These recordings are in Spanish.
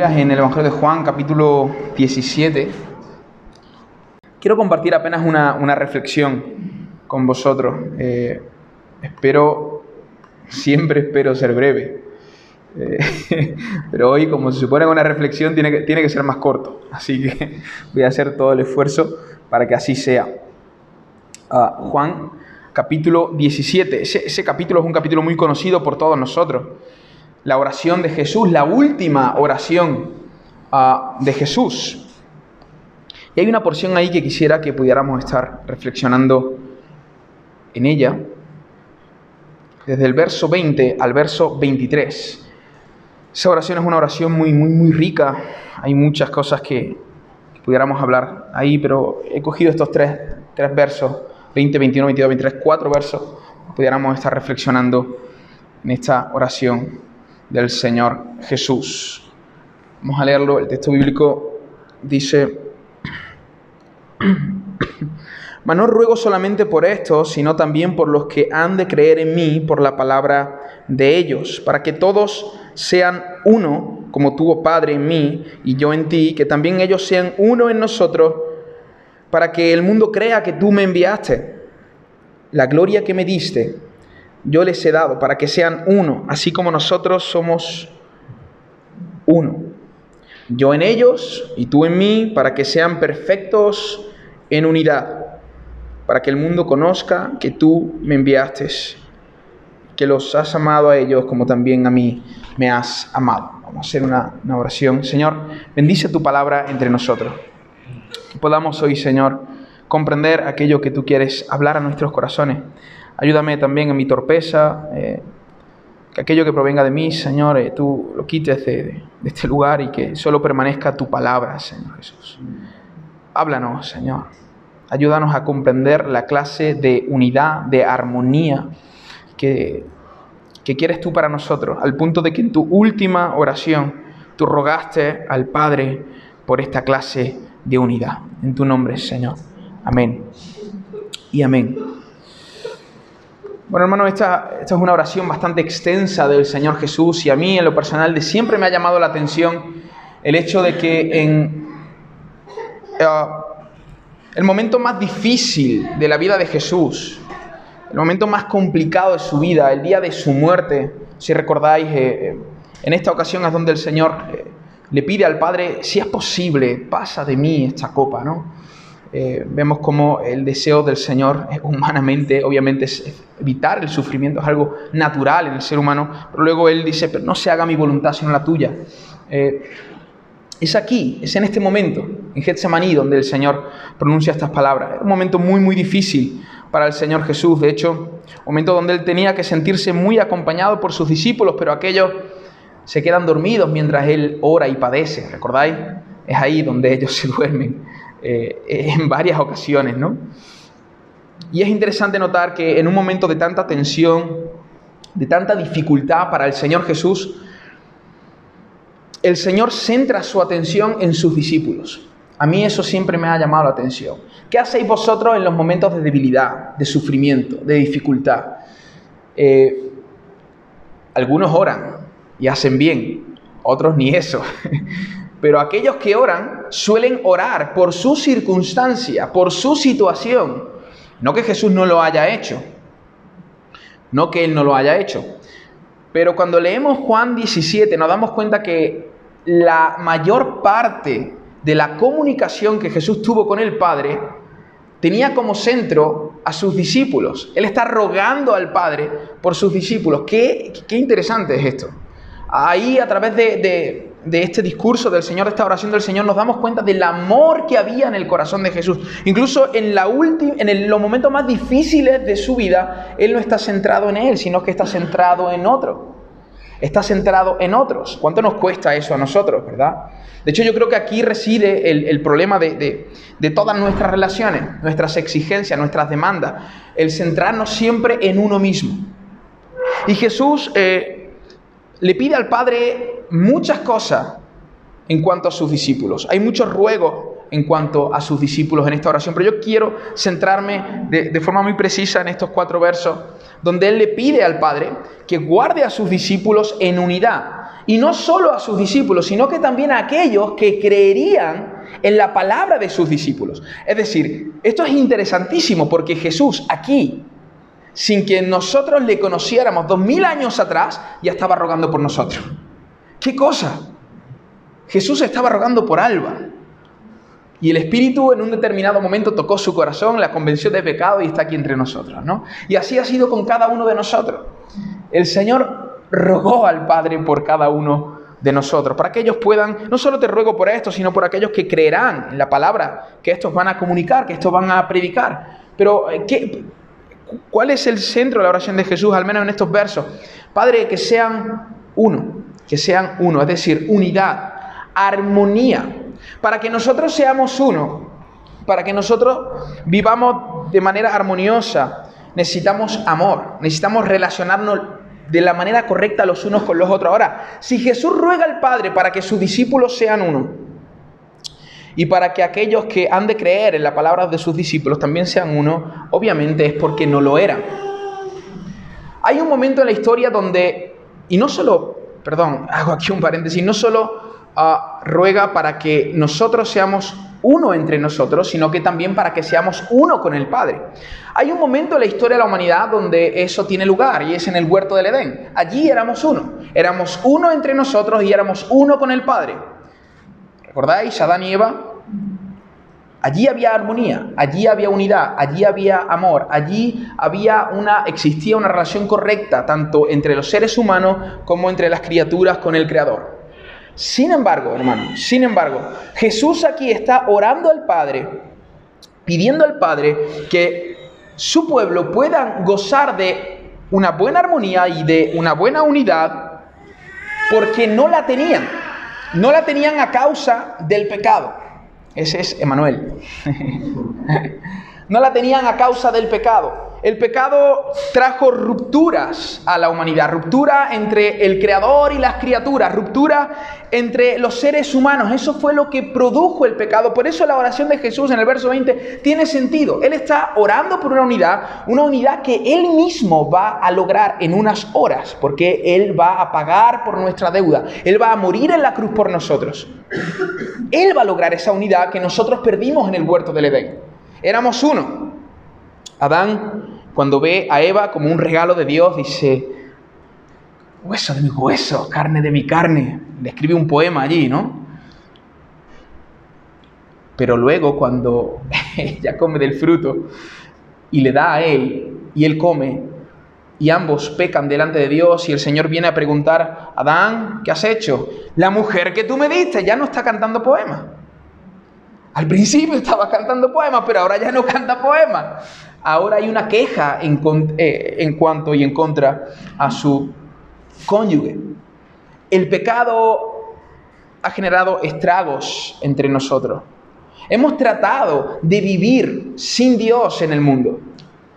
En el Evangelio de Juan, capítulo 17, quiero compartir apenas una, reflexión con vosotros. Eh, espero, siempre espero ser breve. Eh, pero hoy, como se supone una reflexión, tiene que, tiene que ser más corto. Así que voy a hacer todo el esfuerzo para que así sea. Ah, Juan, capítulo 17. ese capítulo es un capítulo muy conocido por todos nosotros la oración de Jesús, la última oración ah, de Jesús. Y hay una porción ahí que quisiera que pudiéramos estar reflexionando en ella, desde el verso 20 al verso 23. Esa oración es una oración muy, muy, muy rica. Hay muchas cosas que, pudiéramos hablar ahí, pero he cogido estos tres, tres versos, 20, 21, 22, 23, cuatro versos, pudiéramos estar reflexionando en esta oración del Señor Jesús. Vamos a leerlo, el texto bíblico dice, mas no ruego solamente por esto, sino también por los que han de creer en mí por la palabra de ellos, para que todos sean uno, como tuvo Padre en mí y yo en ti, que también ellos sean uno en nosotros, para que el mundo crea que tú me enviaste. La gloria que me diste yo les he dado para que sean uno, así como nosotros somos uno. Yo en ellos y tú en mí, para que sean perfectos en unidad, para que el mundo conozca que tú me enviaste, que los has amado a ellos como también a mí me has amado. Vamos a hacer una, oración. Señor, bendice tu palabra entre nosotros. Que podamos hoy, Señor, comprender aquello que tú quieres hablar a nuestros corazones. Ayúdame también en mi torpeza, eh, que aquello que provenga de mí, Señor, eh, tú lo quites de, de, este lugar y que solo permanezca tu palabra, Señor Jesús. Háblanos, Señor. Ayúdanos a comprender la clase de unidad, de armonía que, que quieres tú para nosotros, al punto de que en tu última oración tú rogaste al Padre por esta clase de unidad. En tu nombre, Señor. Amén. Y amén. Bueno, hermano, esta, es una oración bastante extensa del Señor Jesús y a mí en lo personal de siempre me ha llamado la atención el hecho de que en uh, el momento más difícil de la vida de Jesús, el momento más complicado de su vida, el día de su muerte, si recordáis, eh, eh en esta ocasión es donde el Señor eh, le pide al Padre, si es posible, pasa de mí esta copa, ¿no? Eh, vemos como el deseo del Señor humanamente, obviamente, es evitar el sufrimiento, es algo natural en el ser humano, pero luego Él dice, pero no se haga mi voluntad sino la tuya. Eh, es aquí, es en este momento, en Getsemaní, donde el Señor pronuncia estas palabras. Es un momento muy, muy difícil para el Señor Jesús, de hecho, momento donde Él tenía que sentirse muy acompañado por sus discípulos, pero aquellos se quedan dormidos mientras Él ora y padece, ¿recordáis? Es ahí donde ellos se duermen. Eh, en varias ocasiones, ¿no? Y es interesante notar que en un momento de tanta tensión, de tanta dificultad para el Señor Jesús, el Señor centra su atención en sus discípulos. A mí eso siempre me ha llamado la atención. ¿Qué hacéis vosotros en los momentos de debilidad, de sufrimiento, de dificultad? Eh, algunos oran y hacen bien, otros ni eso. Pero aquellos que oran suelen orar por su circunstancia, por su situación. No que Jesús no lo haya hecho. No que Él no lo haya hecho. Pero cuando leemos Juan 17 nos damos cuenta que la mayor parte de la comunicación que Jesús tuvo con el Padre tenía como centro a sus discípulos. Él está rogando al Padre por sus discípulos. Qué, qué interesante es esto. Ahí a través de, de este discurso del Señor, de esta oración del Señor, nos damos cuenta del amor que había en el corazón de Jesús. Incluso en, la en los momentos más difíciles de su vida, Él no está centrado en Él, sino que está centrado en otro. Está centrado en otros. ¿Cuánto nos cuesta eso a nosotros, verdad? De hecho, yo creo que aquí reside el, problema de, todas nuestras relaciones, nuestras exigencias, nuestras demandas. El centrarnos siempre en uno mismo. Y Jesús eh, le pide al Padre muchas cosas en cuanto a sus discípulos. Hay muchos ruegos en cuanto a sus discípulos en esta oración, pero yo quiero centrarme de, forma muy precisa en estos cuatro versos, donde Él le pide al Padre que guarde a sus discípulos en unidad. Y no solo a sus discípulos, sino que también a aquellos que creerían en la palabra de sus discípulos. Es decir, esto es interesantísimo porque Jesús aquí, sin que nosotros le conociéramos dos mil años atrás, ya estaba rogando por nosotros. ¿Qué cosa? Jesús estaba rogando por Alba. Y el Espíritu en un determinado momento tocó su corazón, la convenció de pecado y está aquí entre nosotros, ¿no? Y así ha sido con cada uno de nosotros. El Señor rogó al Padre por cada uno de nosotros, para que ellos puedan, no solo te ruego por esto, sino por aquellos que creerán en la palabra que estos van a comunicar, que estos van a predicar. Pero, eh, ¿qué, ¿cuál es el centro de la oración de Jesús, al menos en estos versos? Padre, que sean uno, que sean uno, es decir, unidad, armonía, para que nosotros seamos uno, para que nosotros vivamos de manera armoniosa, necesitamos amor, necesitamos relacionarnos de la manera correcta los unos con los otros. Ahora, si Jesús ruega al Padre para que sus discípulos sean uno, y para que aquellos que han de creer en la palabra de sus discípulos también sean uno, obviamente es porque no lo eran. Hay un momento en la historia donde, y no solo, perdón, hago aquí un paréntesis, no solo uh, ruega para que nosotros seamos uno entre nosotros, sino que también para que seamos uno con el Padre. Hay un momento en la historia de la humanidad donde eso tiene lugar y es en el huerto del Edén. Allí éramos uno, éramos uno entre nosotros y éramos uno con el Padre. ¿Recordáis Adán y Eva? Allí había armonía, allí había unidad, allí había amor, allí había una existía una relación correcta tanto entre los seres humanos como entre las criaturas con el creador. Sin embargo, hermano, sin embargo, Jesús aquí está orando al Padre, pidiendo al Padre que su pueblo pueda gozar de una buena armonía y de una buena unidad, porque no la tenían. No la tenían a causa del pecado. Ese es Emanuel. no la tenían a causa del pecado. El pecado trajo rupturas a la humanidad, ruptura entre el creador y las criaturas, ruptura entre los seres humanos. Eso fue lo que produjo el pecado. Por eso la oración de Jesús en el verso 20 tiene sentido. Él está orando por una unidad, una unidad que Él mismo va a lograr en unas horas, porque Él va a pagar por nuestra deuda. Él va a morir en la cruz por nosotros. Él va a lograr esa unidad que nosotros perdimos en el huerto del Edén. Éramos uno. Adán, cuando ve a Eva como un regalo de Dios, dice, hueso de mi hueso, carne de mi carne. Le escribe un poema allí, ¿no? Pero luego cuando ella come del fruto y le da a él y él come y ambos pecan delante de Dios y el Señor viene a preguntar, Adán, ¿qué has hecho? La mujer que tú me diste ya no está cantando poemas. Al principio estaba cantando poemas, pero ahora ya no canta poemas. Ahora hay una queja en, eh, en cuanto y en contra a su cónyuge. El pecado ha generado estragos entre nosotros. Hemos tratado de vivir sin Dios en el mundo.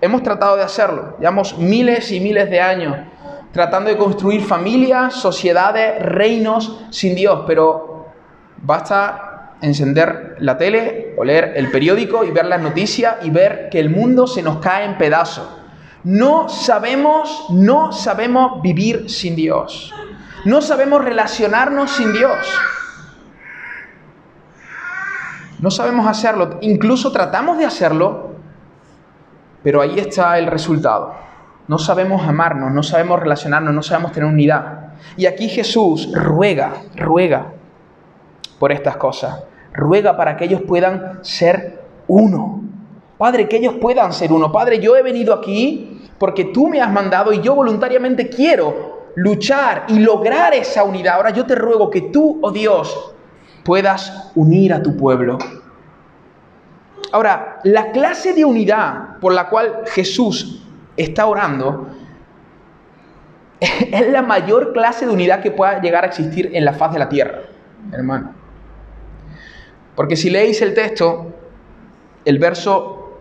Hemos tratado de hacerlo. Llevamos miles y miles de años tratando de construir familias, sociedades, reinos sin Dios, pero basta encender la tele o leer el periódico y ver las noticias y ver que el mundo se nos cae en pedazos. No sabemos, no sabemos vivir sin Dios. No sabemos relacionarnos sin Dios. No sabemos hacerlo. Incluso tratamos de hacerlo, pero ahí está el resultado. No sabemos amarnos, no sabemos relacionarnos, no sabemos tener unidad. Y aquí Jesús ruega, ruega por estas cosas ruega para que ellos puedan ser uno. Padre, que ellos puedan ser uno. Padre, yo he venido aquí porque tú me has mandado y yo voluntariamente quiero luchar y lograr esa unidad. Ahora yo te ruego que tú, oh Dios, puedas unir a tu pueblo. Ahora, la clase de unidad por la cual Jesús está orando es la mayor clase de unidad que pueda llegar a existir en la faz de la tierra, hermano. Porque si leéis el texto, el verso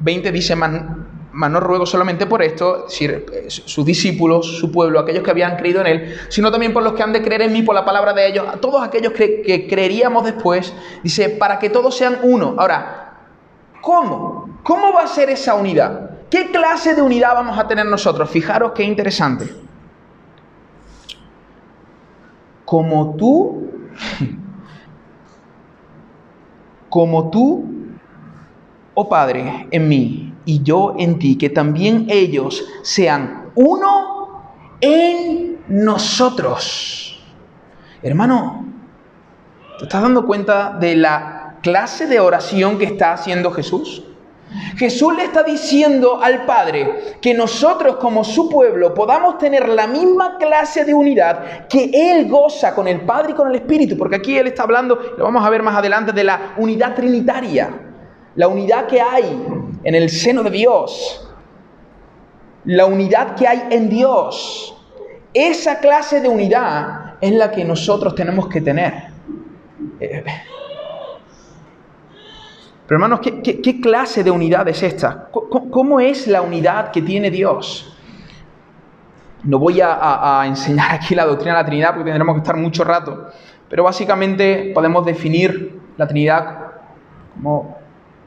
20 dice, mas no ruego solamente por esto, decir, sus discípulos, su pueblo, aquellos que habían creído en Él, sino también por los que han de creer en mí por la palabra de ellos, a todos aquellos que, que creeríamos después, dice, para que todos sean uno. Ahora, ¿cómo? ¿Cómo va a ser esa unidad? ¿Qué clase de unidad vamos a tener nosotros? Fijaros qué interesante. Como tú, como tú, oh Padre, en mí y yo en ti, que también ellos sean uno en nosotros. Hermano, ¿te estás dando cuenta de la clase de oración que está haciendo Jesús? Jesús le está diciendo al Padre que nosotros como su pueblo podamos tener la misma clase de unidad que Él goza con el Padre y con el Espíritu, porque aquí Él está hablando, lo vamos a ver más adelante, de la unidad trinitaria, la unidad que hay en el seno de Dios, la unidad que hay en Dios. Esa clase de unidad es la que nosotros tenemos que tener. Pero hermanos, ¿qué, clase de unidad es esta? ¿Cómo, es la unidad que tiene Dios? No voy a, a, enseñar aquí la doctrina de la Trinidad porque tendremos que estar mucho rato, pero básicamente podemos definir la Trinidad como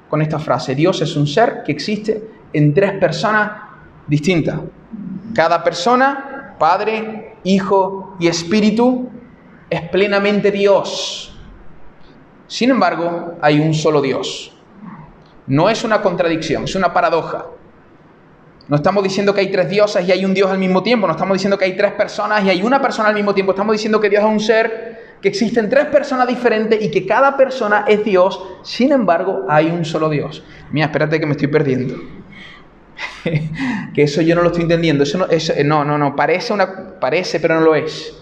con esta frase. Dios es un ser que existe en tres personas distintas. Cada persona, Padre, Hijo y Espíritu, es plenamente Dios. Sin embargo, hay un solo Dios. No es una contradicción, es una paradoja. No estamos diciendo que hay tres dioses y hay un Dios al mismo tiempo, no estamos diciendo que hay tres personas y hay una persona al mismo tiempo, estamos diciendo que Dios es un ser que existen tres personas diferentes y que cada persona es Dios, sin embargo hay un solo Dios. Mira, espérate que me estoy perdiendo. que eso yo no lo estoy entendiendo. Eso no, no, no, no, parece, una, parece, pero no lo es.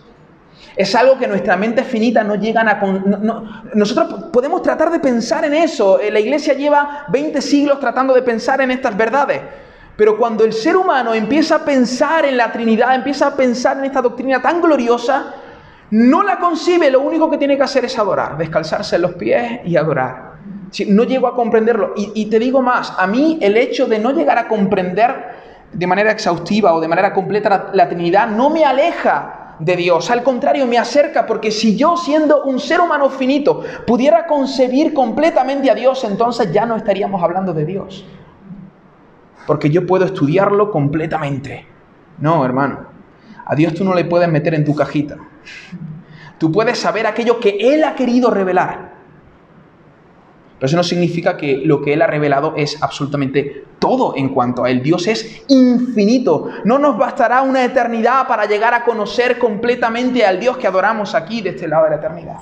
Es algo que nuestra mente finita no llegan a... nosotros podemos tratar de pensar en eso. La iglesia lleva 20 siglos tratando de pensar en estas verdades. Pero cuando el ser humano empieza a pensar en la Trinidad, empieza a pensar en esta doctrina tan gloriosa, no la concibe, lo único que tiene que hacer es adorar, descalzarse los pies y adorar. No llego a comprenderlo. Y, te digo más, a mí el hecho de no llegar a comprender de manera exhaustiva o de manera completa la, Trinidad no me aleja de Dios, al contrario me acerca, porque si yo siendo un ser humano finito pudiera concebir completamente a Dios, entonces ya no estaríamos hablando de Dios. Porque yo puedo estudiarlo completamente. No, hermano, a Dios tú no le puedes meter en tu cajita. Tú puedes saber aquello que Él ha querido revelar. Pero eso no significa que lo que Él ha revelado es absolutamente todo en cuanto a Él. Dios es infinito. No nos bastará una eternidad para llegar a conocer completamente al Dios que adoramos aquí de este lado de la eternidad.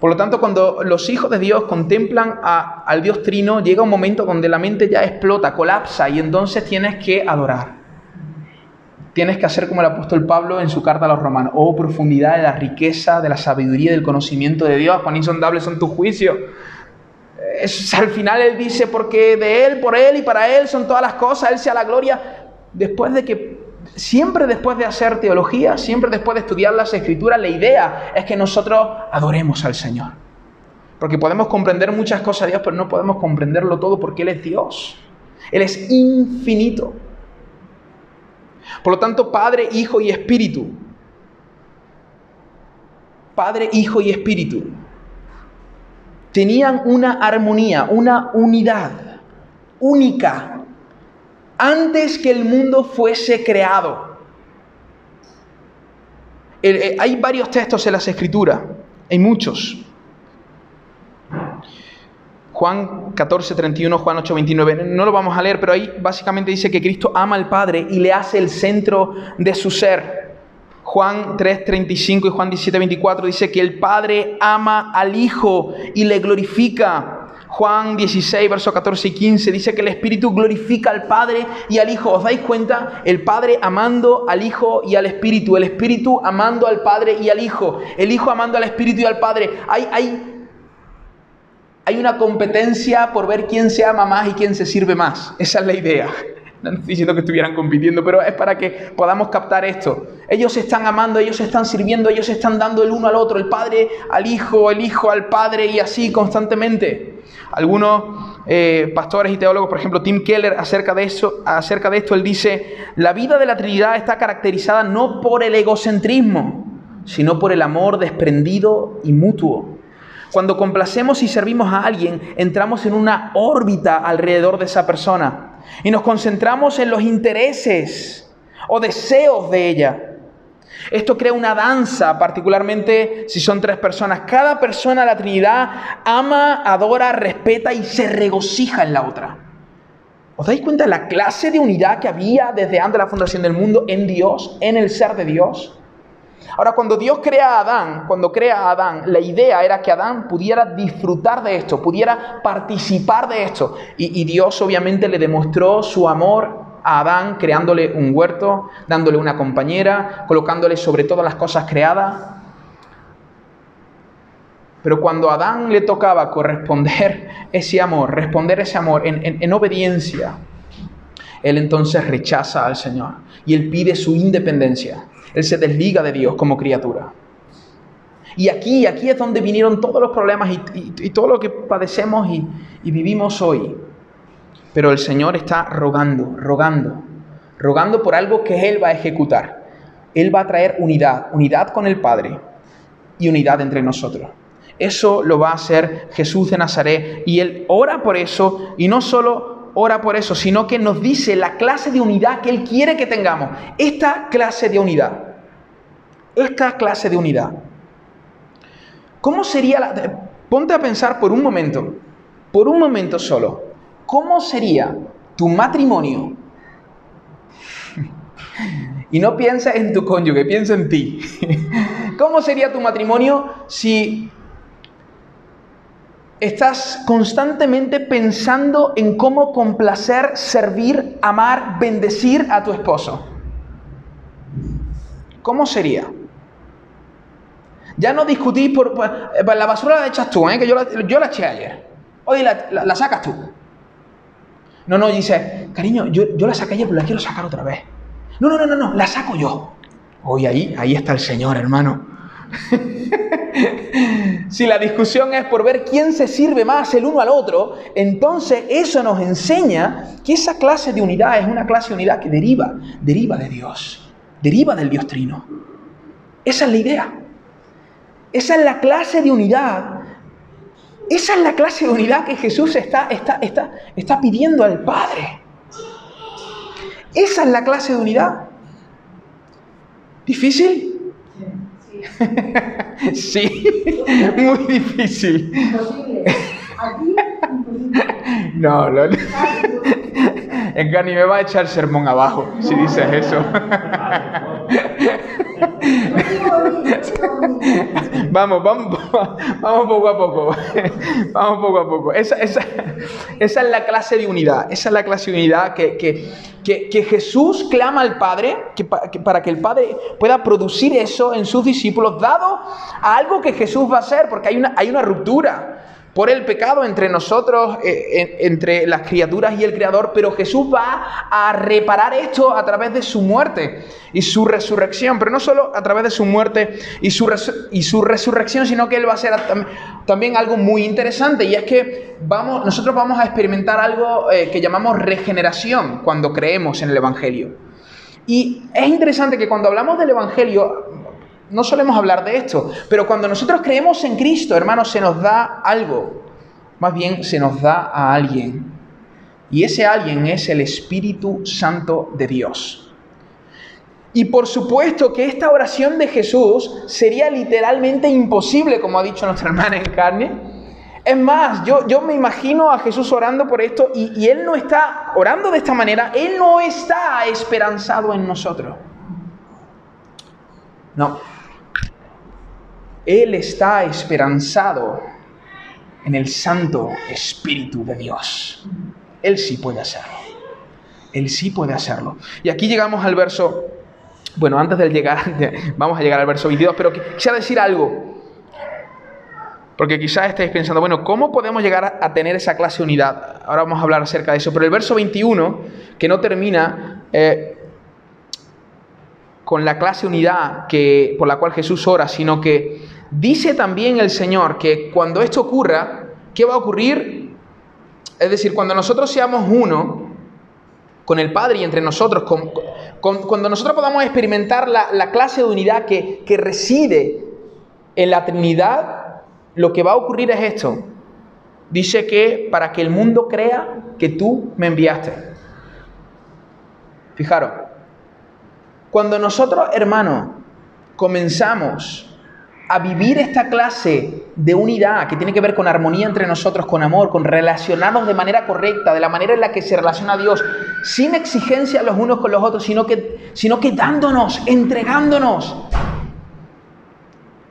Por lo tanto, cuando los hijos de Dios contemplan al Dios Trino, llega un momento donde la mente ya explota, colapsa y entonces tienes que adorar tienes que hacer como el apóstol Pablo en su carta a los romanos. Oh, profundidad de la riqueza, de la sabiduría, del conocimiento de Dios, cuán insondables son tus juicios. al final él dice, porque de Él, por Él y para Él son todas las cosas, Él sea la gloria. Después de que, siempre después de hacer teología, siempre después de estudiar las escrituras, la idea es que nosotros adoremos al Señor. Porque podemos comprender muchas cosas de Dios, pero no podemos comprenderlo todo porque Él es Dios. Él es infinito. Por lo tanto, Padre, Hijo y Espíritu. Padre, Hijo y Espíritu. Tenían una armonía, una unidad única antes que el mundo fuese creado. Eh, hay varios textos en las escrituras, hay muchos. Juan 14, 31, Juan 8, 29. No lo vamos a leer, pero ahí básicamente dice que Cristo ama al Padre y le hace el centro de su ser. Juan 3, 35 y Juan 17, 24 dice que el Padre ama al Hijo y le glorifica. Juan 16, versos 14 y 15 dice que el Espíritu glorifica al Padre y al Hijo. ¿Os dais cuenta? El Padre amando al Hijo y al Espíritu. El Espíritu amando al Padre y al Hijo. El Hijo amando al Espíritu y al Padre. Hay, hay hay una competencia por ver quién se ama más y quién se sirve más. Esa es la idea. No estoy diciendo que estuvieran compitiendo, pero es para que podamos captar esto. Ellos se están amando, ellos se están sirviendo, ellos se están dando el uno al otro, el padre al hijo, el hijo al padre y así constantemente. Algunos eh, pastores y teólogos, por ejemplo Tim Keller, acerca de, eso, acerca de esto, él dice, la vida de la Trinidad está caracterizada no por el egocentrismo, sino por el amor desprendido y mutuo. Cuando complacemos y servimos a alguien, entramos en una órbita alrededor de esa persona y nos concentramos en los intereses o deseos de ella. Esto crea una danza, particularmente si son tres personas. Cada persona la Trinidad ama, adora, respeta y se regocija en la otra. ¿Os dais cuenta de la clase de unidad que había desde antes de la fundación del mundo en Dios, en el ser de Dios? Ahora, cuando Dios crea a Adán, cuando crea a Adán, la idea era que Adán pudiera disfrutar de esto, pudiera participar de esto. Y, Dios obviamente le demostró su amor a Adán creándole un huerto, dándole una compañera, colocándole sobre todas las cosas creadas. Pero cuando a Adán le tocaba corresponder ese amor, responder ese amor en, en obediencia, él entonces rechaza al Señor y él pide su independencia. Él se desliga de Dios como criatura. Y aquí, aquí es donde vinieron todos los problemas y, todo lo que padecemos y, y vivimos hoy. Pero el Señor está rogando, rogando, rogando por algo que Él va a ejecutar. Él va a traer unidad, unidad con el Padre y unidad entre nosotros. Eso lo va a hacer Jesús de Nazaret y Él ora por eso y no solo ora por eso, sino que nos dice la clase de unidad que Él quiere que tengamos. Esta clase de unidad. Esta clase de unidad. ¿Cómo sería la... Ponte a pensar por un momento, por un momento solo, ¿cómo sería tu matrimonio? y no piensa en tu cónyuge, piensa en ti. ¿Cómo sería tu matrimonio si estás constantemente pensando en cómo complacer, servir, amar, bendecir a tu esposo? ¿Cómo sería? Ya no discutís por, la basura la echas tú, ¿eh? que yo la, yo la eché ayer. Hoy la, sacas tú. No, no, dice, cariño, yo, yo la saqué ayer, pero la quiero sacar otra vez. No, no, no, no, no, la saco yo. Hoy ahí, ahí está el Señor, hermano. si la discusión es por ver quién se sirve más el uno al otro, entonces eso nos enseña que esa clase de unidad es una clase de unidad que deriva, deriva de Dios, deriva del Dios Trino. Esa es la idea. Esa es la clase de unidad. Esa es la clase de unidad que Jesús está, está, está, está pidiendo al Padre. Esa es la clase de unidad. ¿Difícil? Sí, muy difícil. No, no. Es que ni me va a echar sermón abajo si dices eso. vamos, vamos, vamos poco a poco. Vamos poco a poco. Esa, esa, esa, es la clase de unidad. Esa es la clase de unidad que, que, que, Jesús clama al Padre que, para que el Padre pueda producir eso en sus discípulos, dado a algo que Jesús va a hacer, porque hay una, hay una ruptura por el pecado entre nosotros, eh, entre las criaturas y el Creador, pero Jesús va a reparar esto a través de su muerte y su resurrección, pero no solo a través de su muerte y su, resurrección, sino que Él va a hacer también algo muy interesante, y es que vamos, nosotros vamos a experimentar algo eh, que llamamos regeneración cuando creemos en el Evangelio. Y es interesante que cuando hablamos del Evangelio, no solemos hablar de esto, pero cuando nosotros creemos en Cristo, hermanos, se nos da algo. Más bien se nos da a alguien. Y ese alguien es el Espíritu Santo de Dios. Y por supuesto que esta oración de Jesús sería literalmente imposible, como ha dicho nuestra hermana en carne. Es más, yo, yo me imagino a Jesús orando por esto y, y Él no está orando de esta manera, Él no está esperanzado en nosotros. No, él está esperanzado en el Santo Espíritu de Dios. Él sí puede hacerlo. Él sí puede hacerlo. Y aquí llegamos al verso, bueno, antes de llegar, vamos a llegar al verso 22, pero quisiera decir algo. Porque quizás estéis pensando, bueno, ¿cómo podemos llegar a tener esa clase de unidad? Ahora vamos a hablar acerca de eso. Pero el verso 21, que no termina, eh, con la clase unidad que, por la cual Jesús ora, sino que dice también el Señor que cuando esto ocurra, ¿qué va a ocurrir? Es decir, cuando nosotros seamos uno con el Padre y entre nosotros, cuando nosotros podamos experimentar la, clase de unidad que, reside en la Trinidad, lo que va a ocurrir es esto. Dice que para que el mundo crea que tú me enviaste. Fijaros, cuando nosotros, hermanos, comenzamos a vivir esta clase de unidad que tiene que ver con armonía entre nosotros, con amor, con relacionarnos de manera correcta, de la manera en la que se relaciona Dios, sin exigencia los unos con los otros, sino que, sino que dándonos, entregándonos.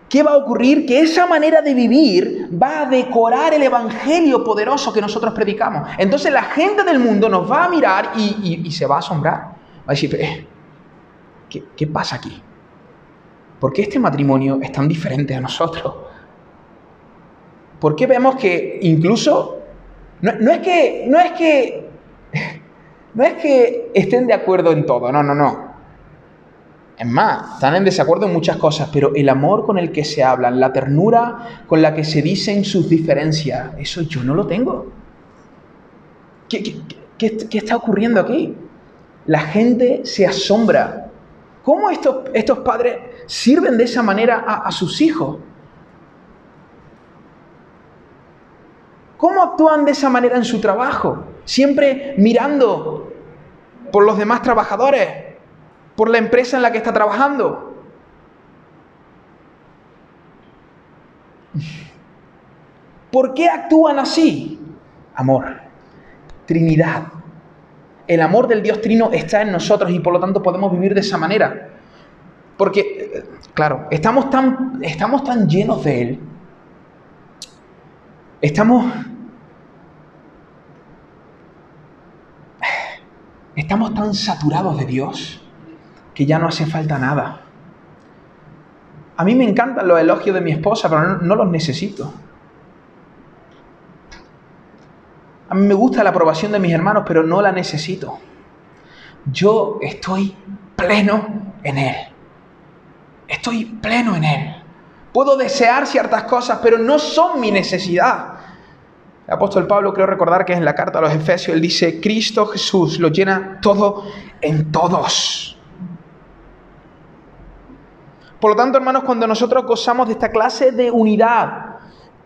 ¿Qué va a ocurrir? Que esa manera de vivir va a decorar el evangelio poderoso que nosotros predicamos. Entonces la gente del mundo nos va a mirar y, se va a asombrar. Va a decir, eh, ¿qué, ¿qué pasa aquí? ¿Por qué este matrimonio es tan diferente a nosotros? ¿Por qué vemos que incluso no, es que no es que no es que estén de acuerdo en todo, no, no, no. Es más, están en desacuerdo en muchas cosas, pero el amor con el que se hablan, la ternura con la que se dicen sus diferencias, eso yo no lo tengo. ¿Qué, qué está ocurriendo aquí? La gente se asombra ¿Cómo estos, estos padres sirven de esa manera a, sus hijos? ¿Cómo actúan de esa manera en su trabajo? Siempre mirando por los demás trabajadores, por la empresa en la que está trabajando. ¿Por qué actúan así? Amor, Trinidad, el amor del Dios Trino está en nosotros y por lo tanto podemos vivir de esa manera. Porque, claro, estamos tan, estamos tan llenos de Él. Estamos... Estamos tan saturados de Dios que ya no hace falta nada. A mí me encantan los elogios de mi esposa, pero no los necesito. A mí me gusta la aprobación de mis hermanos, pero no la necesito. Yo estoy pleno en Él. Estoy pleno en Él. Puedo desear ciertas cosas, pero no son mi necesidad. El apóstol Pablo, creo recordar que en la carta a los Efesios, él dice, Cristo Jesús lo llena todo en todos. Por lo tanto, hermanos, cuando nosotros gozamos de esta clase de unidad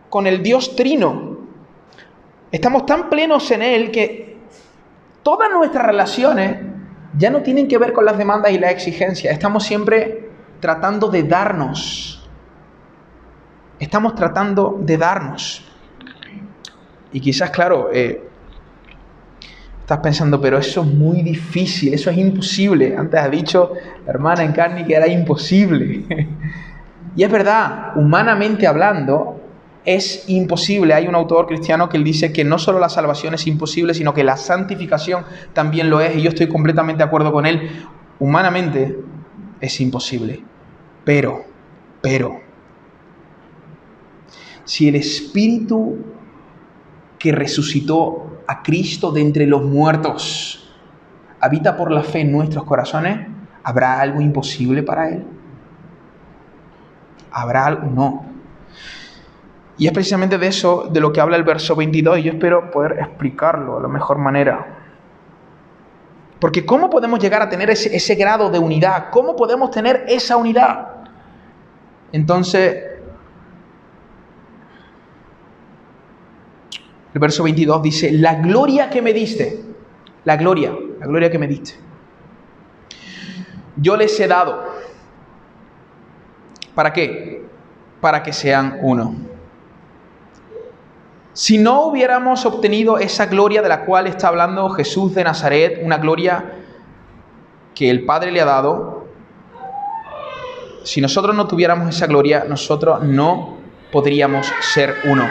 con el Dios Trino, Estamos tan plenos en Él que todas nuestras relaciones ya no tienen que ver con las demandas y las exigencias. Estamos siempre tratando de darnos. Estamos tratando de darnos. Y quizás, claro, eh, estás pensando, pero eso es muy difícil, eso es imposible. Antes ha dicho la hermana en carne que era imposible. y es verdad, humanamente hablando, es imposible. Hay un autor cristiano que él dice que no solo la salvación es imposible, sino que la santificación también lo es, y yo estoy completamente de acuerdo con él. Humanamente es imposible. Pero, pero, si el Espíritu que resucitó a Cristo de entre los muertos habita por la fe en nuestros corazones, ¿habrá algo imposible para Él? ¿Habrá algo? No. Y es precisamente de eso de lo que habla el verso 22 y yo espero poder explicarlo de la mejor manera. Porque ¿cómo podemos llegar a tener ese, ese grado de unidad? ¿Cómo podemos tener esa unidad? Entonces, el verso 22 dice, la gloria que me diste, la gloria, la gloria que me diste, yo les he dado. ¿Para qué? Para que sean uno si no hubiéramos obtenido esa gloria de la cual está hablando Jesús de Nazaret, una gloria que el Padre le ha dado, si nosotros no tuviéramos esa gloria, nosotros no podríamos ser uno.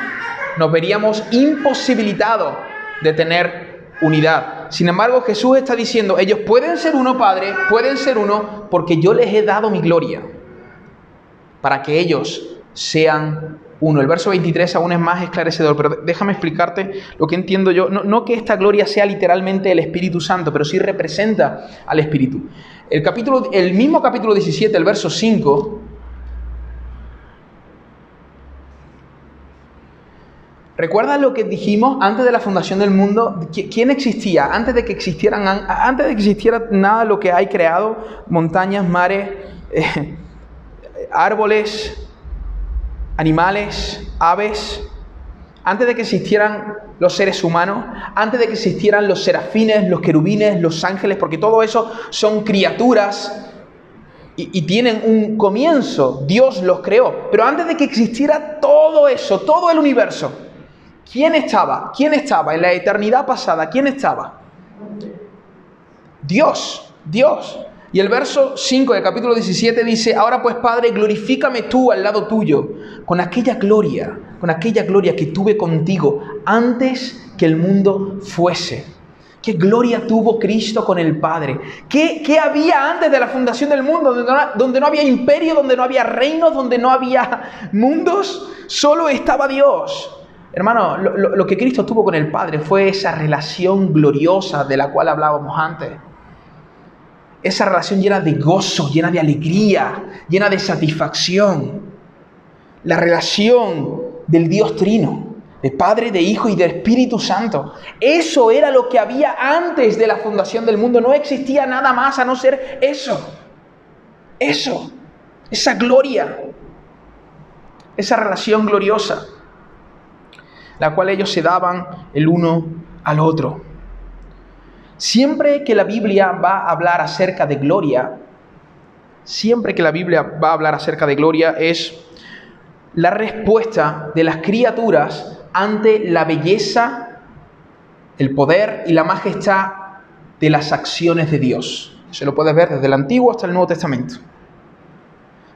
Nos veríamos imposibilitados de tener unidad. Sin embargo, Jesús está diciendo, ellos pueden ser uno, Padre, pueden ser uno, porque yo les he dado mi gloria, para que ellos sean El verso 23 aún es más esclarecedor, pero déjame explicarte lo que entiendo yo. No, que esta gloria sea literalmente el Espíritu Santo, pero sí representa al Espíritu. El, capítulo, el mismo capítulo 17, el verso 5, ¿Recuerdas lo que dijimos antes de la fundación del mundo? ¿Quién existía? Antes de que existieran, antes de que existiera nada lo que hay creado, montañas, mares, eh, árboles, animales, aves, antes de que existieran los seres humanos, antes de que existieran los serafines, los querubines, los ángeles, porque todo eso son criaturas y, tienen un comienzo, Dios los creó. Pero antes de que existiera todo eso, todo el universo, ¿quién estaba? ¿Quién estaba en la eternidad pasada? ¿Quién estaba? Dios, Dios. Y el verso 5 del capítulo 17 dice, ahora pues Padre, glorifícame tú al lado tuyo, con aquella gloria, con aquella gloria que tuve contigo antes que el mundo fuese. ¿Qué gloria tuvo Cristo con el Padre? ¿Qué, había antes de la fundación del mundo? Donde no, había imperio, donde no había reinos, donde no había mundos. Solo estaba Dios. Hermano, lo, lo que Cristo tuvo con el Padre fue esa relación gloriosa de la cual hablábamos antes. Esa relación llena de gozo, llena de alegría, llena de satisfacción. La relación del Dios Trino de Padre, de Hijo y de Espíritu Santo. Eso era lo que había antes de la fundación del mundo. No existía nada más a no ser eso. Eso. Esa gloria. Esa relación gloriosa. La cual ellos se daban el uno al otro. Siempre que la Biblia va a hablar acerca de gloria, siempre que la Biblia va a hablar acerca de gloria es la respuesta de las criaturas ante la belleza, el poder y la majestad de las acciones de Dios. Se lo puedes ver desde el Antiguo hasta el Nuevo Testamento.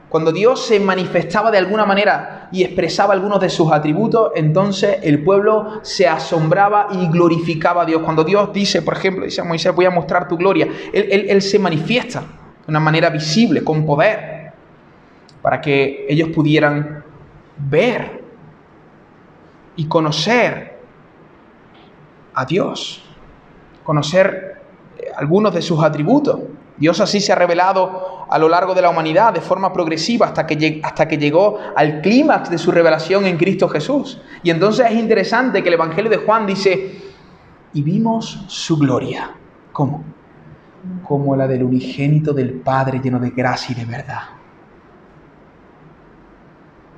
Cuando Dios se manifestaba de alguna manera y expresaba algunos de sus atributos, entonces el pueblo se asombraba y glorificaba a Dios. Cuando Dios dice, por ejemplo, dice a Moisés, voy a mostrar tu gloria, él, él se manifiesta de una manera visible, con poder, para que ellos pudieran ver y conocer a Dios, conocer eh, algunos de sus atributos. Dios así se ha revelado a lo largo de la humanidad de forma progresiva hasta que, hasta que llegó al clímax de su revelación en Cristo Jesús. Y entonces es interesante que el Evangelio de Juan dice, y vimos su gloria. ¿Cómo? Como la del unigénito del Padre lleno de gracia y de verdad.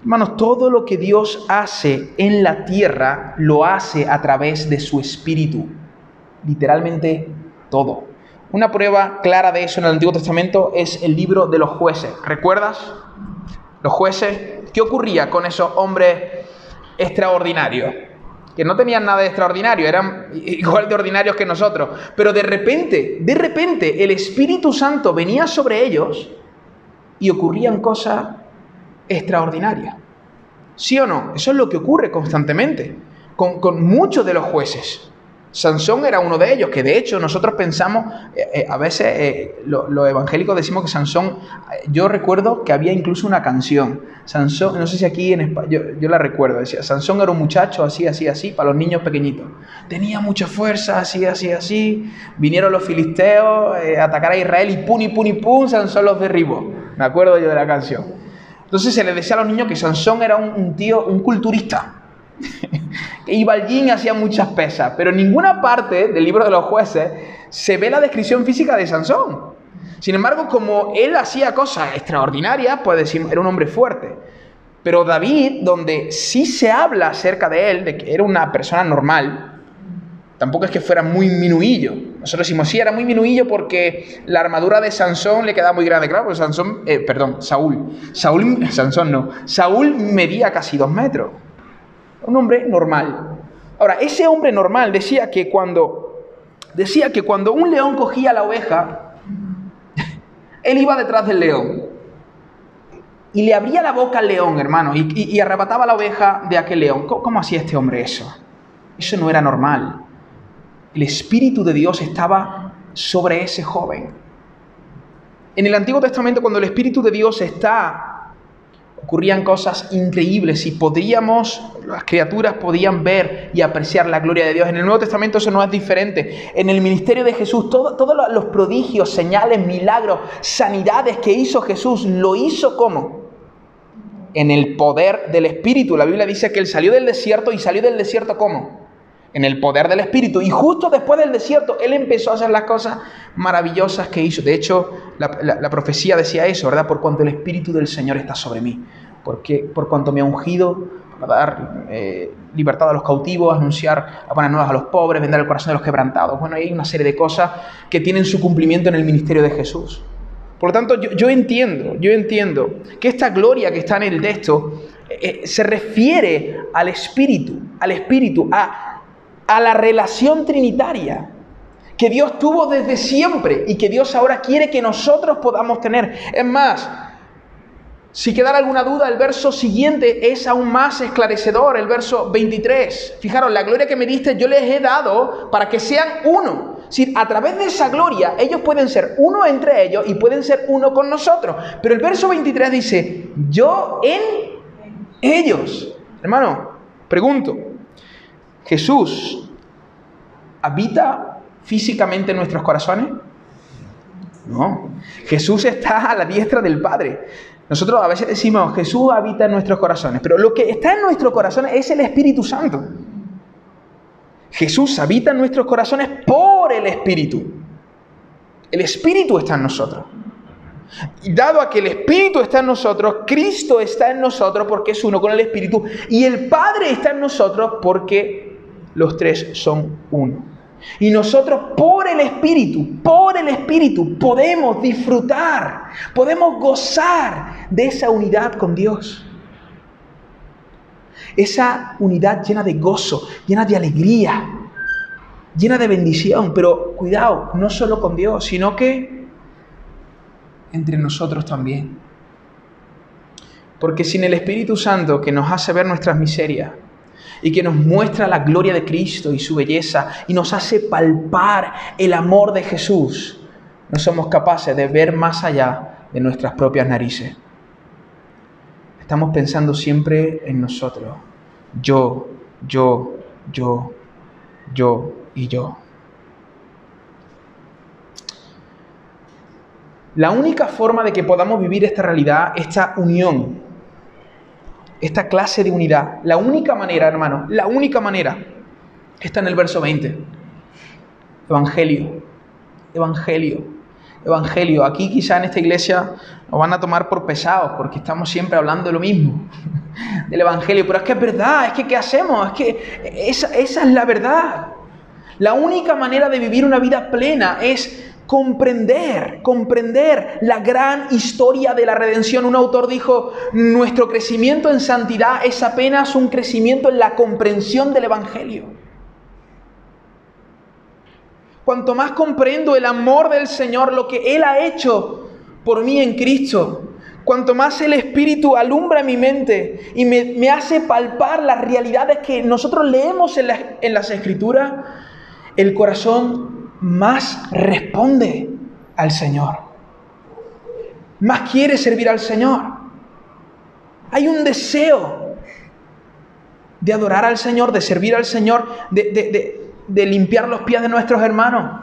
Hermanos, todo lo que Dios hace en la tierra lo hace a través de su Espíritu. Literalmente todo. Una prueba clara de eso en el Antiguo Testamento es el libro de los jueces. ¿Recuerdas? Los jueces, ¿qué ocurría con esos hombres extraordinarios? Que no tenían nada de extraordinario, eran igual de ordinarios que nosotros. Pero de repente, de repente, el Espíritu Santo venía sobre ellos y ocurrían cosas extraordinaria. ¿Sí o no? Eso es lo que ocurre constantemente con, muchos de los jueces. Sansón era uno de ellos, que de hecho nosotros pensamos, eh, eh, a veces eh, los evangélicos decimos que Sansón, yo recuerdo que había incluso una canción, Sansón, no sé si aquí en España, yo, la recuerdo, decía, Sansón era un muchacho así, así, así, para los niños pequeñitos, tenía mucha fuerza, así, así, así, vinieron los filisteos a atacar a Israel y pum, y pum, y pum, Sansón los derribó, me acuerdo yo de la canción. Entonces se le decía a los niños que Sansón era un, tío, un culturista. Y hacía muchas pesas. Pero en ninguna parte del libro de los jueces se ve la descripción física de Sansón. Sin embargo, como él hacía cosas extraordinarias, pues era un hombre fuerte. Pero David, donde sí se habla acerca de él, de que era una persona normal, tampoco es que fuera muy minuillo. Nosotros decimos, sí, era muy minuillo porque la armadura de Sansón le quedaba muy grande. Claro, porque Sansón, eh, perdón, Saúl. Saúl, Sansón no. Saúl medía casi dos metros. Un hombre normal. Ahora, ese hombre normal decía que cuando, decía que cuando un león cogía la oveja, él iba detrás del león. Y le abría la boca al león, hermano, y, arrebataba la oveja de aquel león. ¿Cómo hacía este hombre eso? Eso no era normal el Espíritu de Dios estaba sobre ese joven. En el Antiguo Testamento, cuando el Espíritu de Dios está, ocurrían cosas increíbles y podíamos, las criaturas podían ver y apreciar la gloria de Dios. En el Nuevo Testamento eso no es diferente. En el ministerio de Jesús, todos los prodigios, señales, milagros, sanidades que hizo Jesús, lo hizo como? en el poder del Espíritu. La Biblia dice que él salió del desierto y salió del desierto ¿cómo? En el poder del Espíritu. Y justo después del desierto, él empezó a hacer las cosas maravillosas que hizo. De hecho, la, profecía decía eso, ¿verdad? Por cuanto el Espíritu del Señor está sobre mí. Porque, por cuanto me ha ungido para dar eh, libertad a los cautivos, anunciar a buenas nuevas a los pobres, vender el corazón de los quebrantados. Bueno, hay una serie de cosas que tienen su cumplimiento en el ministerio de Jesús. Por lo tanto, yo, entiendo, yo entiendo que esta gloria que está en el texto eh, se refiere al Espíritu, al Espíritu, a, a la relación trinitaria que Dios tuvo desde siempre y que Dios ahora quiere que nosotros podamos tener. Es más, si quedara alguna duda, el verso siguiente es aún más esclarecedor, el verso 23. Fijaros, la gloria que me diste yo les he dado para que sean uno si a través de esa gloria ellos pueden ser uno entre ellos y pueden ser uno con nosotros. Pero el verso 23 dice, yo en ellos. Hermano, pregunto, ¿Jesús habita físicamente en nuestros corazones? No, Jesús está a la diestra del Padre. Nosotros a veces decimos, Jesús habita en nuestros corazones, pero lo que está en nuestros corazones es el Espíritu Santo. Jesús habita en nuestros corazones por el Espíritu. El Espíritu está en nosotros. Y dado a que el Espíritu está en nosotros, Cristo está en nosotros porque es uno con el Espíritu y el Padre está en nosotros porque los tres son uno. Y nosotros por el Espíritu, por el Espíritu, podemos disfrutar, podemos gozar de esa unidad con Dios. Esa unidad llena de gozo, llena de alegría, llena de bendición. Pero cuidado, no solo con Dios, sino que entre nosotros también. Porque sin el Espíritu Santo que nos hace ver nuestras miserias y que nos muestra la gloria de Cristo y su belleza y nos hace palpar el amor de Jesús, no somos capaces de ver más allá de nuestras propias narices. Estamos pensando siempre en nosotros. Yo, yo, yo, yo y yo. La única forma de que podamos vivir esta realidad, esta unión, esta clase de unidad, la única manera, hermano, la única manera, está en el verso 20. Evangelio, Evangelio. Evangelio. Aquí quizá en esta iglesia nos van a tomar por pesados porque estamos siempre hablando de lo mismo, del Evangelio. Pero es que es verdad, es que ¿qué hacemos? Es que esa, esa es la verdad. La única manera de vivir una vida plena es comprender, comprender la gran historia de la redención. Un autor dijo, nuestro crecimiento en santidad es apenas un crecimiento en la comprensión del Evangelio. Cuanto más comprendo el amor del Señor, lo que Él ha hecho por mí en Cristo, cuanto más el Espíritu alumbra mi mente y me, hace palpar las realidades que nosotros leemos en, en las Escrituras, el corazón más responde al Señor. Más quiere servir al Señor. Hay un deseo de adorar al Señor, de servir al Señor, de, de, de limpiar los pies de nuestros hermanos,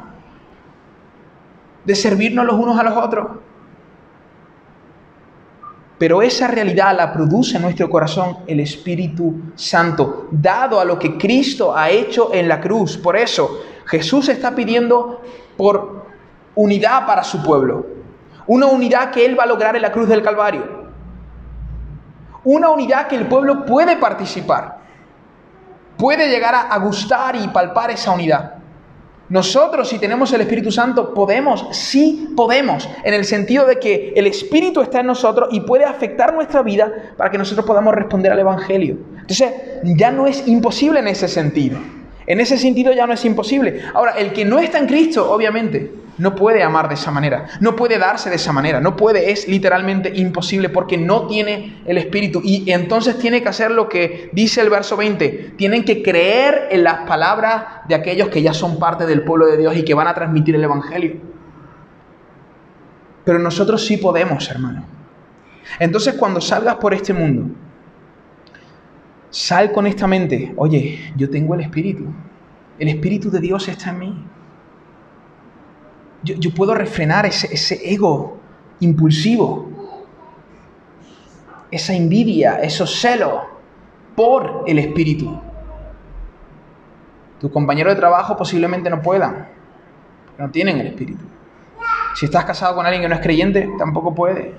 de servirnos los unos a los otros. Pero esa realidad la produce en nuestro corazón el Espíritu Santo, dado a lo que Cristo ha hecho en la cruz. Por eso Jesús está pidiendo por unidad para su pueblo. Una unidad que Él va a lograr en la cruz del Calvario. Una unidad que el pueblo puede participar puede llegar a, gustar y palpar esa unidad. Nosotros, si tenemos el Espíritu Santo, podemos, sí podemos, en el sentido de que el Espíritu está en nosotros y puede afectar nuestra vida para que nosotros podamos responder al Evangelio. Entonces, ya no es imposible en ese sentido. En ese sentido ya no es imposible. Ahora, el que no está en Cristo, obviamente, no puede amar de esa manera, no puede darse de esa manera, no puede, es literalmente imposible porque no tiene el Espíritu. Y entonces tiene que hacer lo que dice el verso 20, tienen que creer en las palabras de aquellos que ya son parte del pueblo de Dios y que van a transmitir el Evangelio. Pero nosotros sí podemos, hermano. Entonces cuando salgas por este mundo, sal con esta mente, oye, yo tengo el Espíritu, el Espíritu de Dios está en mí yo, puedo refrenar ese, ego impulsivo. esa envidia, esos celos por el Espíritu. Tus compañeros de trabajo posiblemente no puedan, no tienen el Espíritu. Si estás casado con alguien que no es creyente, tampoco puede.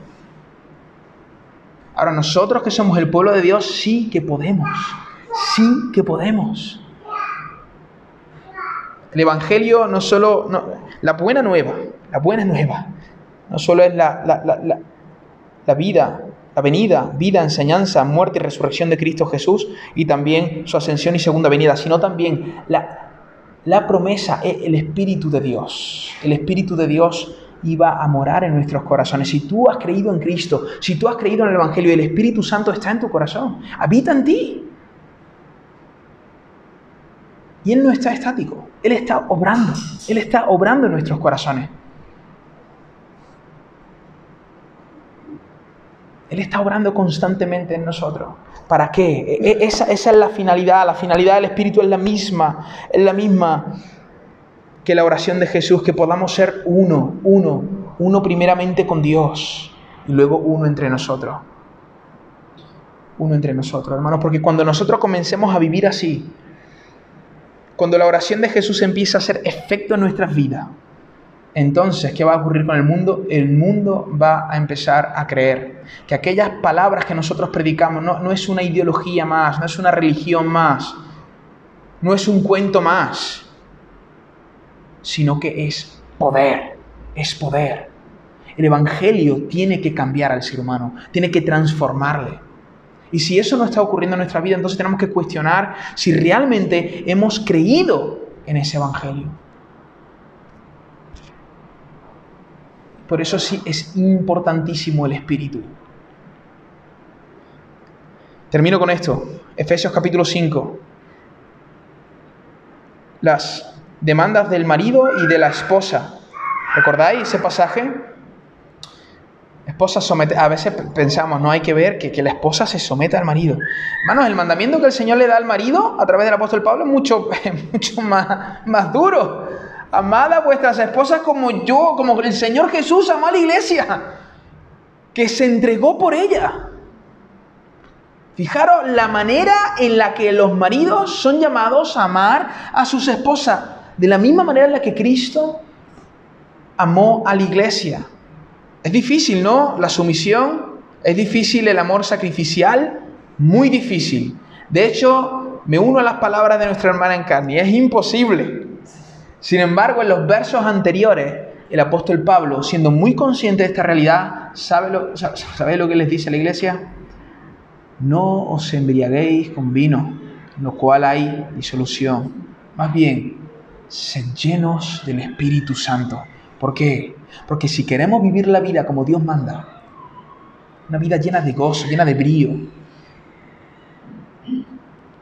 Ahora nosotros que somos el pueblo de Dios, sí que podemos, sí que podemos. El Evangelio no solo, la buena nueva, la buena nueva, no solo es la, la vida la venida, vida, enseñanza, muerte y resurrección de Cristo Jesús y también su ascensión y segunda venida, sino también la, la promesa, e, el Espíritu de Dios. El Espíritu de Dios iba a morar en nuestros corazones. Si tú has creído en Cristo, si tú has creído en el Evangelio, el Espíritu Santo está en tu corazón, habita en ti. Y Él no está estático, Él está obrando, Él está obrando en nuestros corazones. Él está obrando constantemente en nosotros. ¿Para qué? E, e, esa, esa, es la finalidad. La finalidad del Espíritu es la misma. Es la misma que la oración de Jesús, que podamos ser uno, uno, uno primeramente con Dios y luego uno entre nosotros. Uno entre nosotros, hermanos, porque cuando nosotros comencemos a vivir así, cuando la oración de Jesús empieza a hacer efecto en nuestras vidas, entonces, ¿qué va a ocurrir con el mundo? El mundo va a empezar a creer que aquellas palabras que nosotros predicamos no, no es una ideología más, no es una religión más, no es un cuento más, sino que es poder, es poder. El Evangelio tiene que cambiar al ser humano, tiene que transformarle. Y si eso no está ocurriendo en nuestra vida, entonces tenemos que cuestionar si realmente hemos creído en ese Evangelio. Por eso sí es importantísimo el espíritu. Termino con esto. Efesios capítulo 5. Las demandas del marido y de la esposa. ¿Recordáis ese pasaje? Esposa somete, a veces pensamos, no hay que ver que, la esposa se someta al marido. Hermanos, el mandamiento que el Señor le da al marido a través del apóstol Pablo es mucho, mucho más, más duro. Amad a vuestras esposas como yo, como el Señor Jesús amó a la iglesia, que se entregó por ella. Fijaros la manera en la que los maridos son llamados a amar a sus esposas, de la misma manera en la que Cristo amó a la iglesia. Es difícil, ¿no? La sumisión, es difícil el amor sacrificial, muy difícil. De hecho, me uno a las palabras de nuestra hermana en carne, es imposible. Sin embargo, en los versos anteriores, el apóstol Pablo, siendo muy consciente de esta realidad, ¿sabe lo, sabe lo que les dice a la iglesia? No os embriaguéis con vino, en lo cual hay disolución. Más bien, sed llenos del Espíritu Santo. ¿Por qué? Porque si queremos vivir la vida como Dios manda, una vida llena de gozo, llena de brío,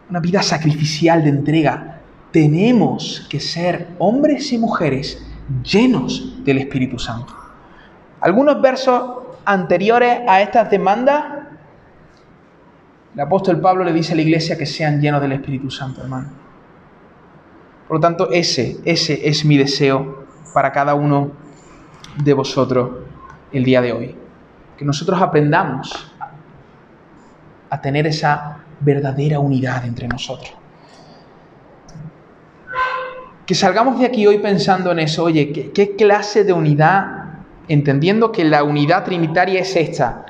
una vida sacrificial de entrega, tenemos que ser hombres y mujeres llenos del Espíritu Santo. Algunos versos anteriores a estas demandas, el apóstol Pablo le dice a la iglesia que sean llenos del Espíritu Santo, hermano. Por lo tanto, ese, ese es mi deseo para cada uno de vosotros el día de hoy. Que nosotros aprendamos a tener esa verdadera unidad entre nosotros que salgamos de aquí hoy pensando en eso, oye, ¿qué, clase de unidad, entendiendo que la unidad trinitaria es esta,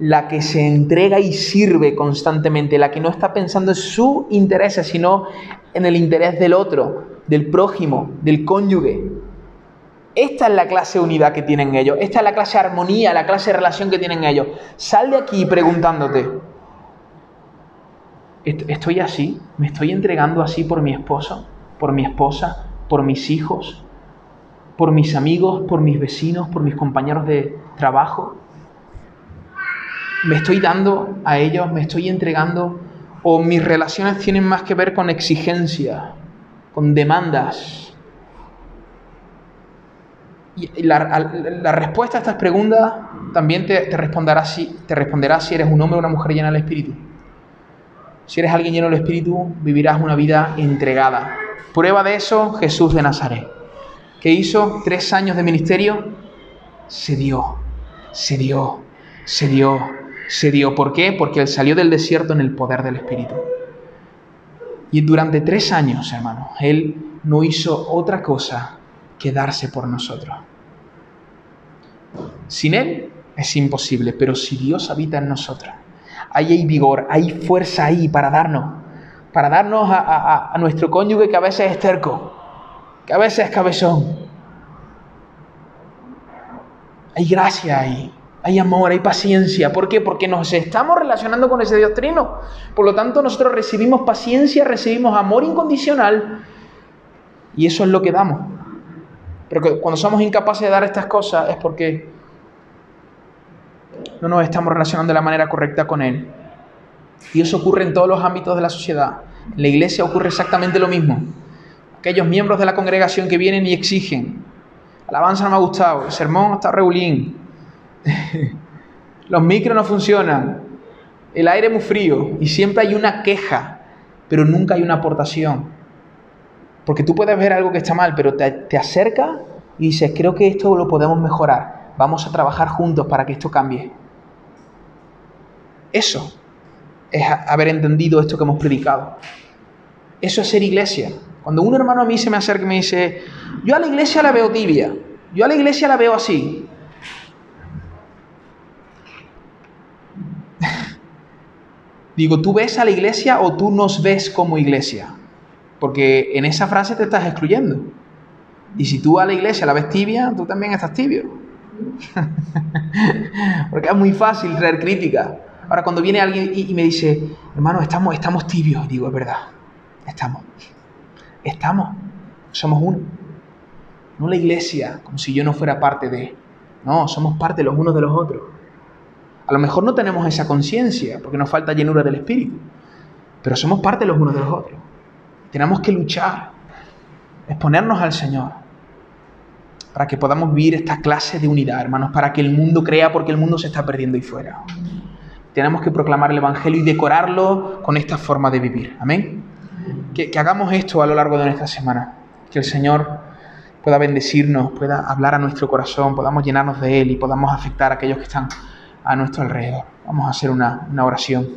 la que se entrega y sirve constantemente, la que no está pensando en su interés, sino en el interés del otro, del prójimo, del cónyuge. Esta es la clase de unidad que tienen ellos, esta es la clase de armonía, la clase de relación que tienen ellos. Sal de aquí preguntándote, ¿estoy así? ¿Me estoy entregando así por mi esposo? por mi esposa, por mis hijos, por mis amigos, por mis vecinos, por mis compañeros de trabajo. Me estoy dando a ellos, me estoy entregando, o mis relaciones tienen más que ver con exigencia, con demandas. Y la, respuesta a estas preguntas también te, responderá si, te responderá si eres un hombre o una mujer llena del Espíritu. Si eres alguien lleno del Espíritu, vivirás una vida entregada, Prueba de eso, Jesús de Nazaret, que hizo tres años de ministerio, se dio, se dio, se dio, se dio. ¿Por qué? Porque Él salió del desierto en el poder del Espíritu. Y durante tres años, hermano, Él no hizo otra cosa que darse por nosotros. Sin Él es imposible, pero si Dios habita en nosotros, ahí hay vigor, hay fuerza ahí para darnos, para darnos a, nuestro cónyuge que a veces es terco, que a veces es cabezón. Hay gracia ahí, hay amor, hay paciencia. ¿Por qué? Porque nos estamos relacionando con ese Dios trino. Por lo tanto, nosotros recibimos paciencia, recibimos amor incondicional y eso es lo que damos. Pero cuando somos incapaces de dar estas cosas es porque no nos estamos relacionando de la manera correcta con Él. Y eso ocurre en todos los ámbitos de la sociedad. En la iglesia ocurre exactamente lo mismo. Aquellos miembros de la congregación que vienen y exigen, alabanza no me ha gustado, el sermón está regulín, los micros no funcionan, el aire es muy frío y siempre hay una queja, pero nunca hay una aportación. Porque tú puedes ver algo que está mal, pero te, te acerca y dices, creo que esto lo podemos mejorar, vamos a trabajar juntos para que esto cambie. Eso es haber entendido esto que hemos predicado. Eso es ser iglesia. Cuando un hermano a mí se me acerca y me dice, yo a la iglesia la veo tibia, yo a la iglesia la veo así. Digo, ¿tú ves a la iglesia o tú nos ves como iglesia? Porque en esa frase te estás excluyendo. Y si tú a la iglesia la ves tibia, tú también estás tibio. Porque es muy fácil traer crítica. Ahora, cuando viene alguien y, me dice, hermano, estamos, estamos tibios, digo, es verdad, estamos. Estamos. Somos uno. No la iglesia, como si yo no fuera parte de. No, somos parte los unos de los otros. A lo mejor no tenemos esa conciencia porque nos falta llenura del Espíritu, pero somos parte los unos de los otros. Tenemos que luchar, exponernos al Señor, para que podamos vivir esta clase de unidad, hermanos, para que el mundo crea porque el mundo se está perdiendo ahí fuera. Tenemos que proclamar el Evangelio y decorarlo con esta forma de vivir. Amén. Que, hagamos esto a lo largo de nuestra semana. Que el Señor pueda bendecirnos, pueda hablar a nuestro corazón, podamos llenarnos de Él y podamos afectar a aquellos que están a nuestro alrededor. Vamos a hacer una, una oración.